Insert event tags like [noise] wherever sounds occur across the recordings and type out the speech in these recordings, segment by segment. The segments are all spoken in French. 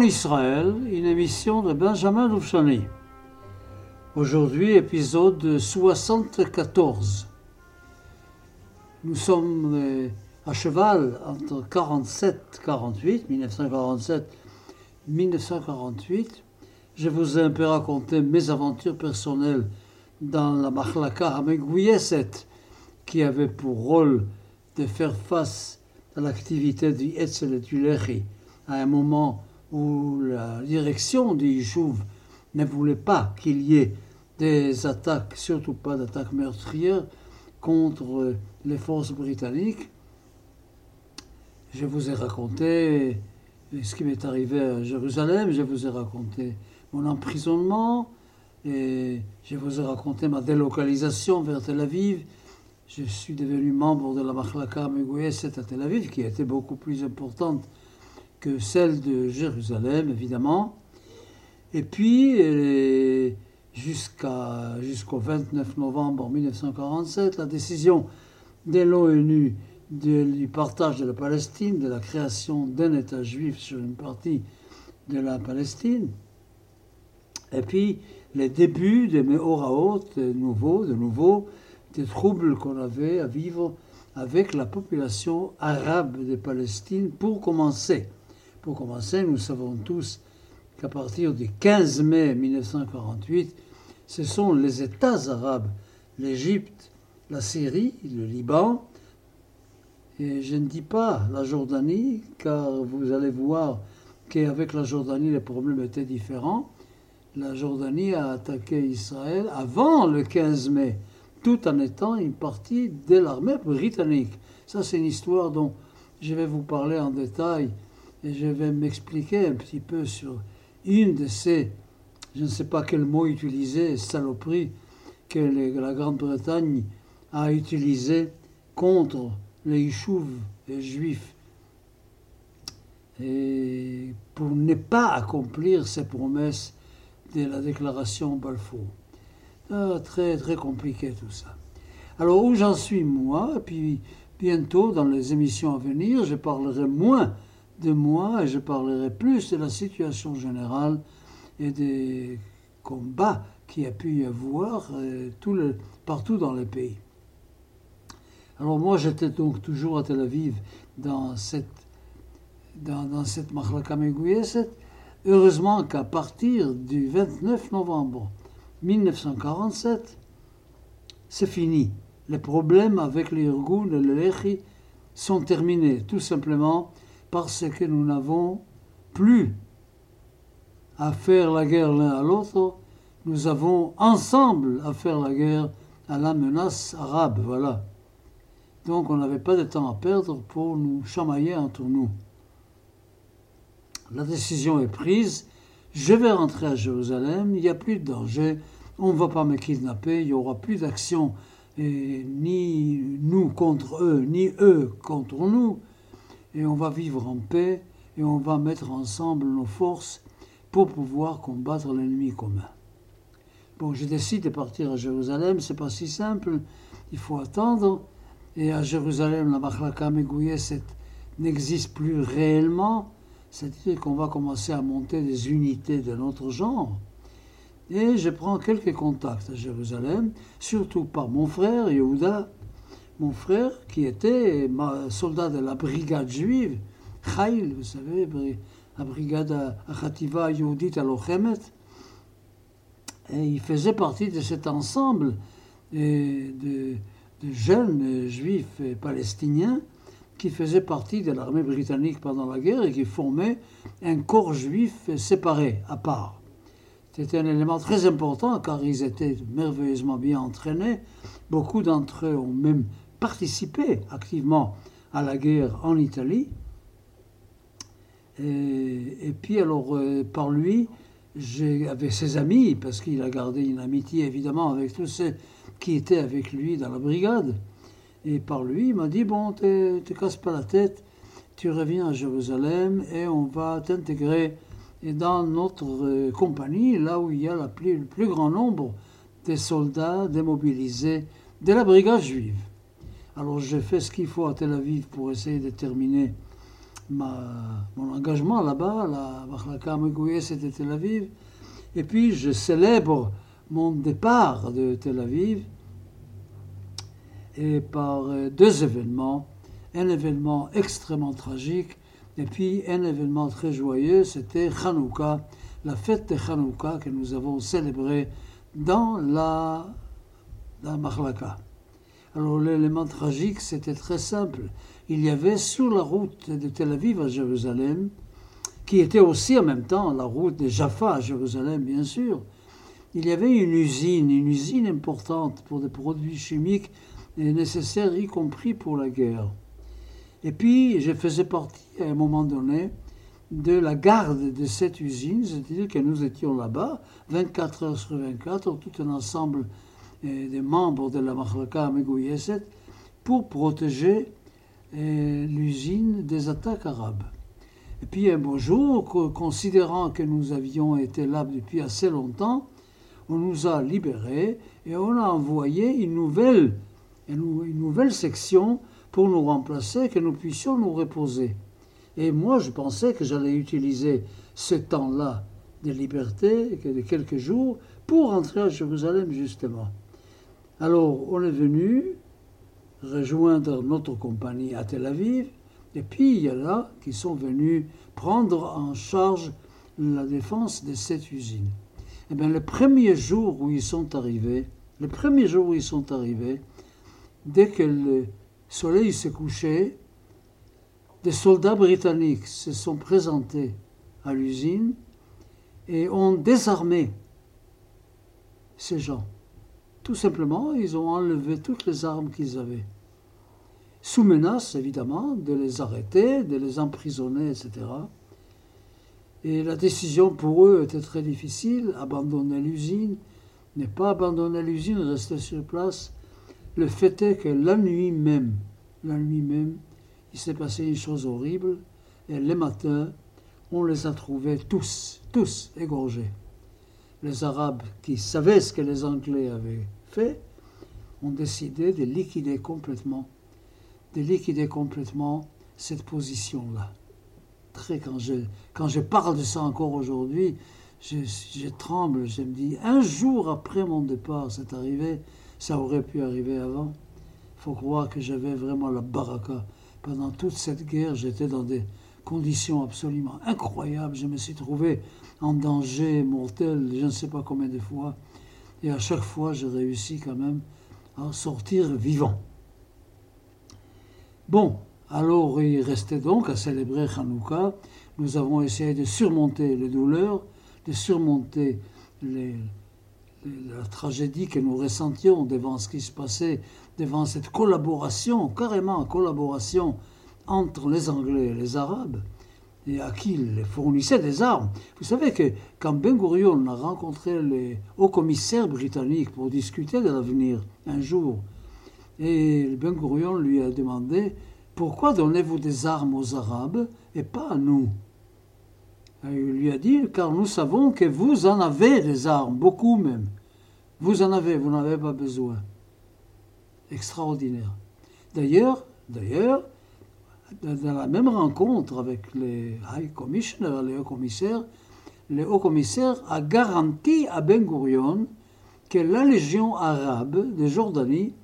Mon Israël, une émission de Benjamin Doufchani. Aujourd'hui, épisode 74. Nous sommes euh, à cheval entre 47 48, 1947 1948. Je vous ai un peu raconté mes aventures personnelles dans la Machlaka Hamegouyeset, qui avait pour rôle de faire face à l'activité du Etzel et du Lechi à un moment où la direction du Yishuv ne voulait pas qu'il y ait des attaques, surtout pas d'attaques meurtrières, contre les forces britanniques. Je vous ai raconté ce qui m'est arrivé à Jérusalem, je vous ai raconté mon emprisonnement, et je vous ai raconté ma délocalisation vers Tel Aviv. Je suis devenu membre de la Machlaka Megouyeset à Tel Aviv, qui été beaucoup plus importante que celle de Jérusalem, évidemment. Et puis, jusqu'au 29 novembre 1947, la décision de l'ONU du partage de la Palestine, de la création d'un État juif sur une partie de la Palestine. Et puis, les débuts des Mehoraot, de nouveau, de nouveau, des troubles qu'on avait à vivre avec la population arabe de Palestine pour commencer. Pour commencer, nous savons tous qu'à partir du 15 mai 1948, ce sont les États arabes, l'Égypte, la Syrie, le Liban, et je ne dis pas la Jordanie, car vous allez voir qu'avec la Jordanie, les problèmes étaient différents. La Jordanie a attaqué Israël avant le 15 mai, tout en étant une partie de l'armée britannique. Ça, c'est une histoire dont je vais vous parler en détail et je vais m'expliquer un petit peu sur une de ces, je ne sais pas quel mot utiliser, saloperies que la Grande-Bretagne a utilisé contre les Yishuv juifs et pour ne pas accomplir ses promesses de la déclaration Balfour. Ah, très très compliqué tout ça. Alors où j'en suis moi, et puis bientôt dans les émissions à venir, je parlerai moins de moi et je parlerai plus de la situation générale et des combats qu'il y a pu y avoir euh, tout le, partout dans le pays. Alors moi j'étais donc toujours à Tel Aviv dans cette dans, dans Heureusement qu'à partir du 29 novembre 1947, c'est fini. Les problèmes avec les Irgun et le Lechi sont terminés, tout simplement parce que nous n'avons plus à faire la guerre l'un à l'autre, nous avons ensemble à faire la guerre à la menace arabe, voilà. Donc on n'avait pas de temps à perdre pour nous chamailler entre nous. La décision est prise, je vais rentrer à Jérusalem, il n'y a plus de danger, on ne va pas me kidnapper, il n'y aura plus d'action, ni nous contre eux, ni eux contre nous et on va vivre en paix et on va mettre ensemble nos forces pour pouvoir combattre l'ennemi commun. Bon, je décide de partir à Jérusalem, c'est pas si simple, il faut attendre. Et à Jérusalem, la Machlaka Megouyeset n'existe plus réellement, c'est-à-dire qu'on va commencer à monter des unités de notre genre. Et je prends quelques contacts à Jérusalem, surtout par mon frère Yehuda, mon frère, qui était soldat de la brigade juive, Chail, vous savez, la brigade Khativa Yehudit à Lochemet, et il faisait partie de cet ensemble de, de, jeunes juifs palestiniens qui faisaient partie de l'armée britannique pendant la guerre et qui formaient un corps juif séparé, à part. C'était un élément très important car ils étaient merveilleusement bien entraînés. Beaucoup d'entre eux ont même participé activement à la guerre en Italie. Et, puis alors euh, par lui, avec ses amis, parce qu'il a gardé une amitié évidemment avec tous ceux qui étaient avec lui dans la brigade, Et par lui, il m'a dit, bon, ne te casse pas la tête, tu reviens à Jérusalem et on va t'intégrer dans notre euh, compagnie, là où il y a le plus grand nombre des soldats démobilisés de la brigade juive. Alors j'ai fait ce qu'il faut à Tel Aviv pour essayer de terminer mon engagement là-bas, la Machlaka c'était Tel Aviv. Et puis je célèbre mon départ de Tel Aviv par euh, deux événements. Un événement extrêmement tragique et puis un événement très joyeux, c'était Hanouka, la fête de Hanouka que nous avons célébrée dans la, dans la Alors l'élément tragique, c'était très simple. Il y avait sur la route de Tel Aviv à Jérusalem, qui était aussi en même temps la route de Jaffa à Jérusalem, bien sûr, il y avait une usine, une usine importante pour des produits chimiques nécessaires, y compris pour la guerre. Et puis, je faisais partie, à un moment donné, de la garde de cette usine, c'est-à-dire que nous étions là-bas, 24 heures sur 24, tout un ensemble des membres de la Mahlaka Megouyeset, pour protéger euh, l'usine des attaques arabes. Et puis un beau jour, considérant que nous avions été là depuis assez longtemps, on nous a libérés et on a envoyé une nouvelle, une nouvelle section pour nous remplacer, que nous puissions nous reposer. Et moi, je pensais que j'allais utiliser ce temps-là de liberté, de quelques jours, pour rentrer à Jérusalem, justement. Alors, on est venu rejoindre notre compagnie à Tel Aviv, et puis il y a là qui sont venus prendre en charge la défense de cette usine. Eh bien, le premier jour où ils sont arrivés, le premier jour où ils sont arrivés, dès que le soleil s'est couché, des soldats britanniques se sont présentés à l'usine et ont désarmé ces gens. Tout simplement, ils ont enlevé toutes les armes qu'ils avaient. Sous menace, évidemment, de les arrêter, de les emprisonner, etc. Et la décision pour eux était très difficile, abandonner l'usine, ne pas abandonner l'usine, rester sur place. Le fait est que la nuit même, la nuit même, il s'est passé une chose horrible, et le matin, on les a trouvés tous, tous égorgés. Les Arabes qui savaient ce que les Anglais avaient fait ont décidé de liquider complètement, de liquider complètement cette position-là très, quand je, quand je parle de ça encore aujourd'hui, je, tremble, je me dis, un jour après mon départ, c'est arrivé, ça aurait pu arriver avant. Il faut croire que j'avais vraiment la baraka. Pendant toute cette guerre, j'étais dans des conditions absolument incroyables. Je me suis trouvé en danger mortel, je ne sais pas combien de fois. Et à chaque fois, j'ai réussi quand même à sortir vivant. Bon, alors il restait donc à célébrer Hanouka. Nous avons essayé de surmonter les douleurs, de surmonter la tragédie que nous ressentions devant ce qui se passait, devant cette collaboration, carrément collaboration entre les Anglais et les Arabes, et à qui ils fournissaient des armes. Vous savez que quand Ben Gurion a rencontré les hauts commissaires britanniques pour discuter de l'avenir un jour, et Ben Gurion lui a demandé pourquoi donnez-vous des armes aux Arabes et pas à nous? Il lui a dit, car nous savons que vous en avez des armes, beaucoup même. Vous en avez, vous n'en avez pas besoin. Extraordinaire. D'ailleurs, d'ailleurs, dans la même rencontre avec les high commissioners, les hauts commissaires, le haut commissaire a garanti à Ben Gurion que la légion arabe de Jordanie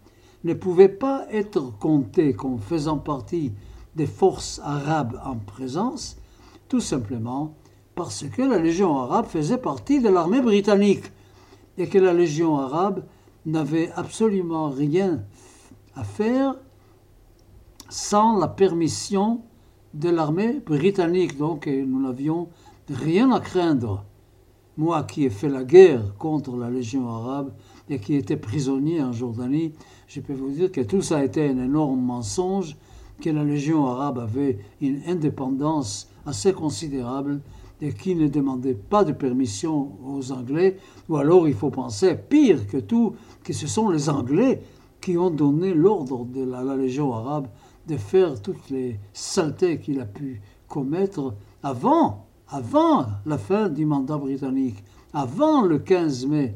ne pouvait pas être compté comme faisant partie des forces arabes en présence, tout simplement parce que la Légion arabe faisait partie de l'armée britannique et que la Légion arabe n'avait absolument rien à faire sans la permission de l'armée britannique. Donc nous n'avions rien à craindre. Moi qui ai fait la guerre contre la Légion arabe et qui était prisonnier en Jordanie, je peux vous dire que tout ça été un énorme mensonge, que la Légion arabe avait une indépendance assez considérable et qui ne demandait pas de permission aux Anglais, ou alors il faut penser, pire que tout, que ce sont les Anglais qui ont donné l'ordre de la Légion arabe de faire toutes les saletés qu'il a pu commettre avant, avant la fin du mandat britannique, avant le 15 mai.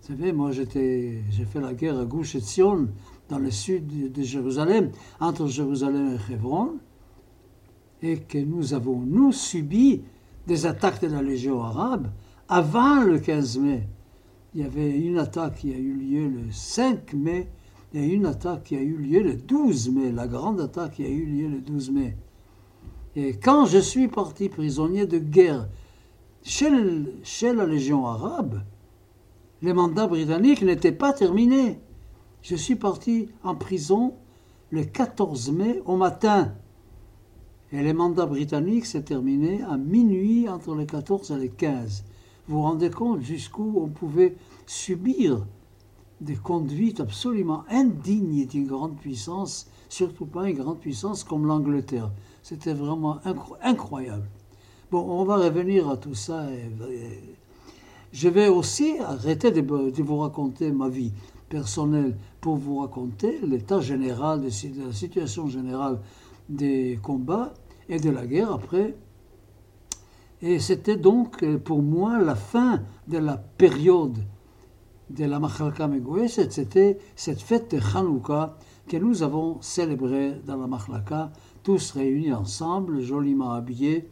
Vous savez, moi j'ai fait la guerre à Gouche et Sion, dans le sud de Jérusalem, entre Jérusalem et Hebron, et que nous avons, nous, subi des attaques de la Légion arabe avant le 15 mai. Il y avait une attaque qui a eu lieu le 5 mai et une attaque qui a eu lieu le 12 mai, la grande attaque qui a eu lieu le 12 mai. Et quand je suis parti prisonnier de guerre chez, chez la Légion arabe, les mandats britanniques n'étaient pas terminés. Je suis parti en prison le 14 mai au matin. Et les mandats britanniques s'est terminé à minuit entre les 14 et les 15. Vous vous rendez compte jusqu'où on pouvait subir des conduites absolument indignes d'une grande puissance, surtout pas une grande puissance comme l'Angleterre. C'était vraiment incroyable. Bon, on va revenir à tout ça. je vais aussi arrêter de, vous raconter ma vie personnelle pour vous raconter l'état général, la situation générale des combats et de la guerre après. Et c'était donc pour moi la fin de la période de la Machalka Megoueset, c'était cette fête de Hanouka que nous avons célébrée dans la Machalka, tous réunis ensemble, joliment habillés.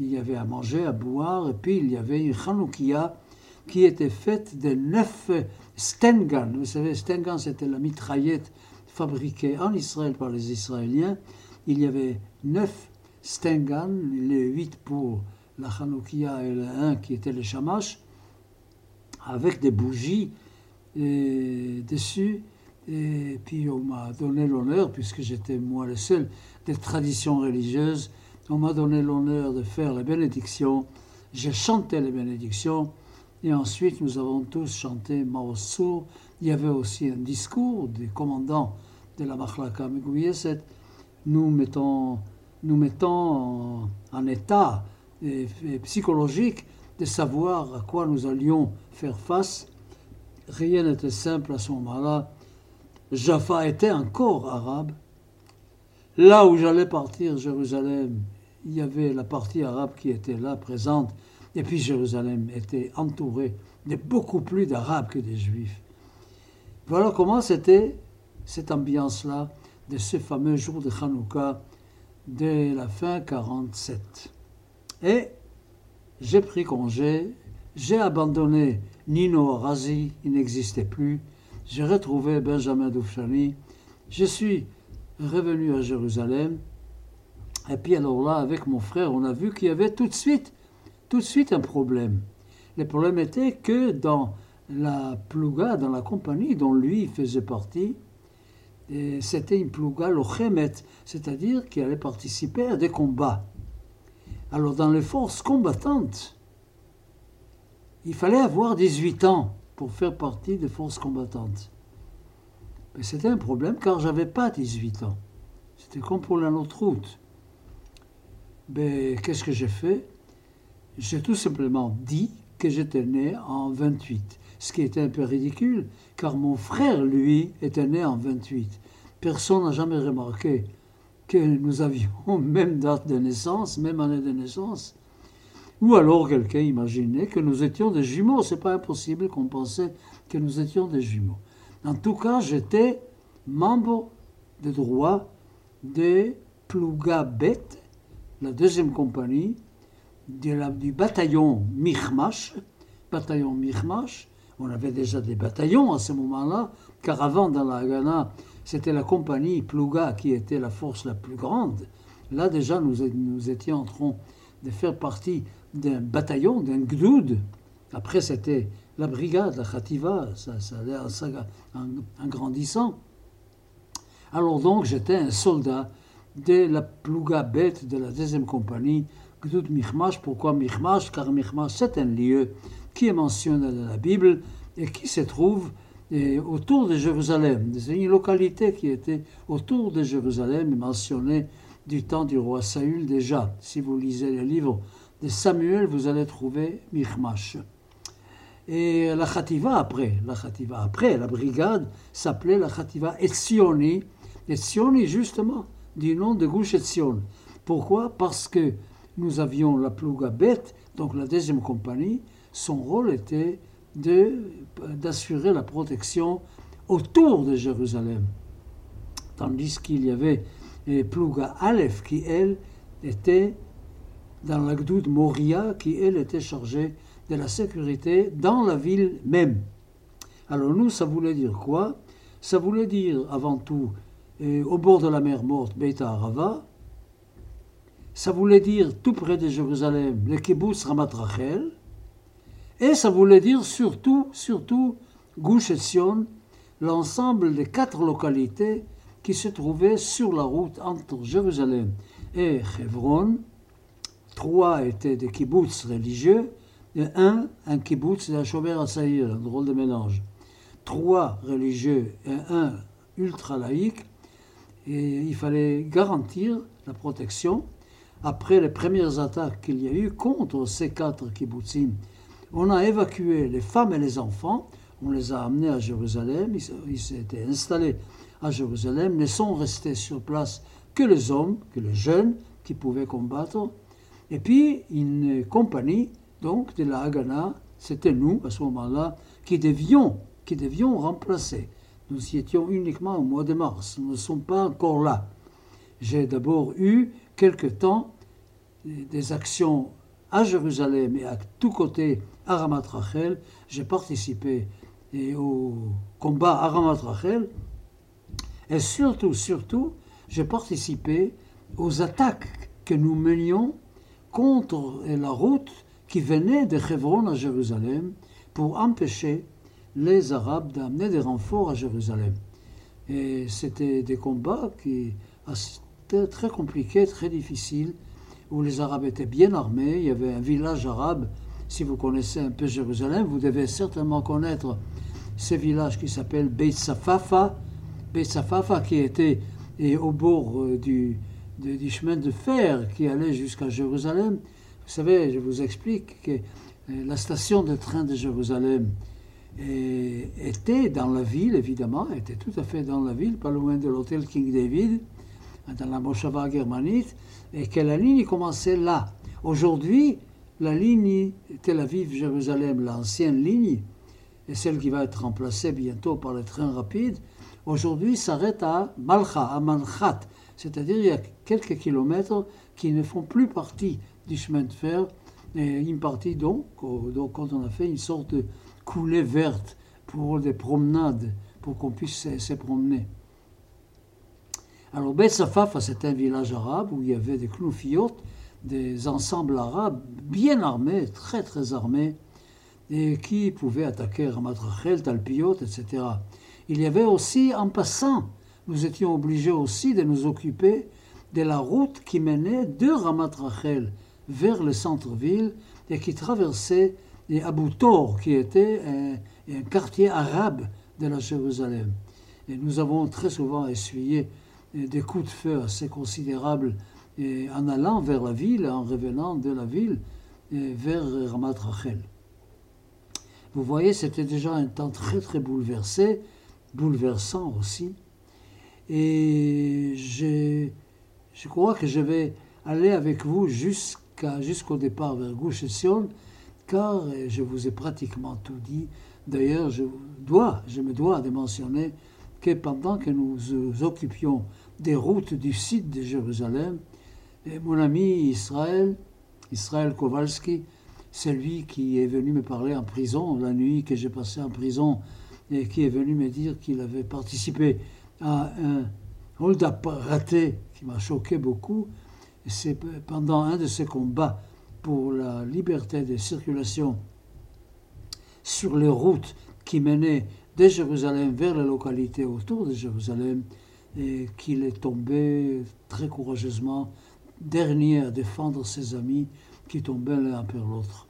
Il y avait à manger, à boire, et puis il y avait une Hanoukia qui était faite de neuf Stengan. Vous savez, Stengan, c'était la mitraillette fabriquée en Israël par les Israéliens. Il y avait neuf Stengan, les huit pour la Hanoukia et le un qui était le Shamash avec des bougies dessus. Et puis on m'a donné l'honneur, puisque j'étais moi le seul des traditions religieuses, on m'a donné l'honneur de faire les bénédictions. J'ai chanté les bénédictions. Et ensuite, nous avons tous chanté Maosu. Il y avait aussi un discours du commandant de la Machlaka Megouyeset. Nous mettons, nous mettons en, état psychologique de savoir à quoi nous allions faire face. Rien n'était simple à ce moment-là. Jaffa était encore arabe. Là où j'allais partir, Jérusalem, il y avait la partie arabe qui était là, présente, et puis Jérusalem était entourée de beaucoup plus d'arabes que des juifs. Voilà comment c'était cette ambiance-là de ce fameux jour de Hanouka de la fin 47. Et j'ai pris congé, j'ai abandonné Nino Razi, il n'existait plus, j'ai retrouvé Benjamin Doufchani, je suis revenu à Jérusalem, et puis alors là, avec mon frère, on a vu qu'il y avait tout de suite, tout de suite un problème. Le problème était que dans la plouga, dans la compagnie dont lui faisait partie, c'était une plouga lochemet, c'est-à-dire qui allait participer à des combats. Alors dans les forces combattantes, il fallait avoir 18 ans pour faire partie des forces combattantes. Mais c'était un problème car j'avais pas 18 ans. C'était comme pour la autre route. Mais qu'est-ce que j'ai fait? J'ai tout simplement dit que j'étais né en 28, ce qui était un peu ridicule, car mon frère, lui, était né en 28. Personne n'a jamais remarqué que nous avions [laughs] même date de naissance, même année de naissance. Ou alors quelqu'un imaginait que nous étions des jumeaux. C'est pas impossible qu'on pensait que nous étions des jumeaux. En tout cas, j'étais membre de droit des Plougabet, la deuxième compagnie du bataillon Michmash. Bataillon Michmash, on avait déjà des bataillons à ce moment-là, car avant dans la Haganah, c'était la compagnie Plouga qui était la force la plus grande. Là déjà, nous, étions en train de faire partie d'un bataillon, d'un gdoud. Après, c'était la brigade, la khativa, ça, ça allait en, grandissant. Alors donc, j'étais un soldat de la Plouga bête de la deuxième compagnie, Gdoud Michmash. Pourquoi Michmash Car Michmash, c'est un lieu qui est mentionné dans la Bible et qui se trouve autour de Jérusalem. C'est une localité qui était autour de Jérusalem, mentionnée du temps du roi Saül déjà. Si vous lisez le livre de Samuel, vous allez trouver Michmash. Et la Khativa après, la après, la brigade s'appelait la Khativa Etzioni. Etzioni, justement, du nom de Gush Etzion. Pourquoi? Parce que nous avions la Plouga bête, donc la deuxième compagnie, son rôle était d'assurer la protection autour de Jérusalem. Tandis qu'il y avait Plouga Aleph qui, elle, était dans la Gdoud Moria, qui, elle, était chargée de la sécurité dans la ville même. Alors nous, ça voulait dire quoi? Ça voulait dire avant tout, au bord de la mer morte, Beta Arava, ça voulait dire tout près de Jérusalem, le kibbutz Ramat Rachel, et ça voulait dire surtout, surtout, Gush Etzion, l'ensemble des quatre localités qui se trouvaient sur la route entre Jérusalem et Hebron. Trois étaient des kibbutz religieux, et un, un kibbutz de Shomer Assaïr, un drôle de mélange. Trois religieux et un ultra laïque, et il fallait garantir la protection après les premières attaques qu'il y a eu contre ces quatre kibbutzim, on a évacué les femmes et les enfants, on les a amenés à Jérusalem, ils s'étaient installés à Jérusalem, ne sont restés sur place que les hommes, que les jeunes qui pouvaient combattre, et puis une compagnie donc de la Haganah, c'était nous à ce moment-là, qui devions, qui devions remplacer. Nous y étions uniquement au mois de mars, nous ne sommes pas encore là. J'ai d'abord eu quelque temps des actions à Jérusalem et à tous côtés à Rachel. J'ai participé au combat à Rachel. Et surtout, surtout, j'ai participé aux attaques que nous menions contre la route qui venait de Hebron à Jérusalem pour empêcher les Arabes d'amener des renforts à Jérusalem. Et c'était des combats qui étaient très compliqués, très difficiles, où les Arabes étaient bien armés. Il y avait un village arabe. Si vous connaissez un peu Jérusalem, vous devez certainement connaître ce village qui s'appelle Beit Safafa. Beit Safafa qui était au bord euh, du, du, chemin de fer qui allait jusqu'à Jérusalem. Vous savez, je vous explique que euh, la station de train de Jérusalem était dans la ville, évidemment, était tout à fait dans la ville, pas loin de l'hôtel King David, dans la Moshava germanite et que la ligne commençait là. Aujourd'hui, la ligne Tel Aviv-Jérusalem, l'ancienne ligne, et celle qui va être remplacée bientôt par les trains rapides, aujourd'hui s'arrête à Malcha, à Manchat, c'est-à-dire il y a quelques kilomètres qui ne font plus partie du chemin de fer, et une partie donc, donc quand on a fait une sorte de coulée verte pour des promenades, pour qu'on puisse se promener. Alors, Beth Safaf, c'est un village arabe où il y avait des cloufiot, des ensembles arabes bien armés, très très armés, et qui pouvaient attaquer Ramat Rachel, Talpiot, etc. Il y avait aussi, en passant, nous étions obligés aussi de nous occuper de la route qui menait de Ramat Rachel vers le centre-ville et qui traversait les Abu Tor, qui était un, un quartier arabe de la Jérusalem. Et nous avons très souvent essuyé des coups de feu assez considérables en allant vers la ville, en revenant de la ville vers Ramat Rachel. Vous voyez, c'était déjà un temps très très bouleversé, bouleversant aussi. Et je, je crois que je vais aller avec vous jusqu'à, jusqu'au départ vers Gouche Sion, car je vous ai pratiquement tout dit. D'ailleurs, je dois, je me dois de mentionner que pendant que nous nous occupions des routes du site de Jérusalem, mon ami Israël, Israël Kowalski, c'est lui qui est venu me parler en prison, la nuit que j'ai passée en prison, et qui est venu me dire qu'il avait participé à un hold-up raté qui m'a choqué beaucoup. C'est pendant un de ces combats pour la liberté de circulation sur les routes qui menaient de Jérusalem vers les localités autour de Jérusalem qu'il est tombé très courageusement dernier à défendre ses amis qui tombaient l'un après l'autre.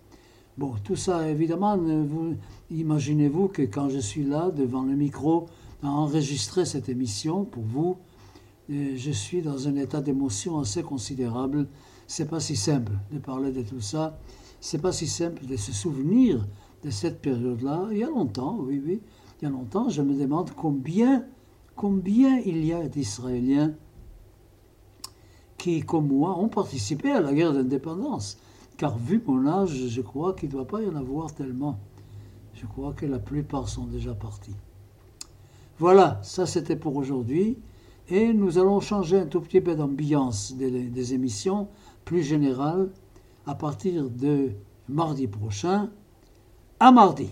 Bon, tout ça, évidemment, vous, imaginez-vous que quand je suis là, devant le micro, à enregistrer cette émission pour vous, je suis dans un état d'émotion assez considérable. C'est pas si simple de parler de tout ça. C'est pas si simple de se souvenir de cette période-là, il y a longtemps, oui, oui, il y a longtemps, je me demande combien, combien il y a d'Israéliens qui, comme moi, ont participé à la guerre d'indépendance. Car vu mon âge, je crois qu'il ne doit pas y en avoir tellement. Je crois que la plupart sont déjà partis. Voilà, ça c'était pour aujourd'hui. Et nous allons changer un tout petit peu d'ambiance des, émissions plus générales à partir de mardi prochain. À mardi.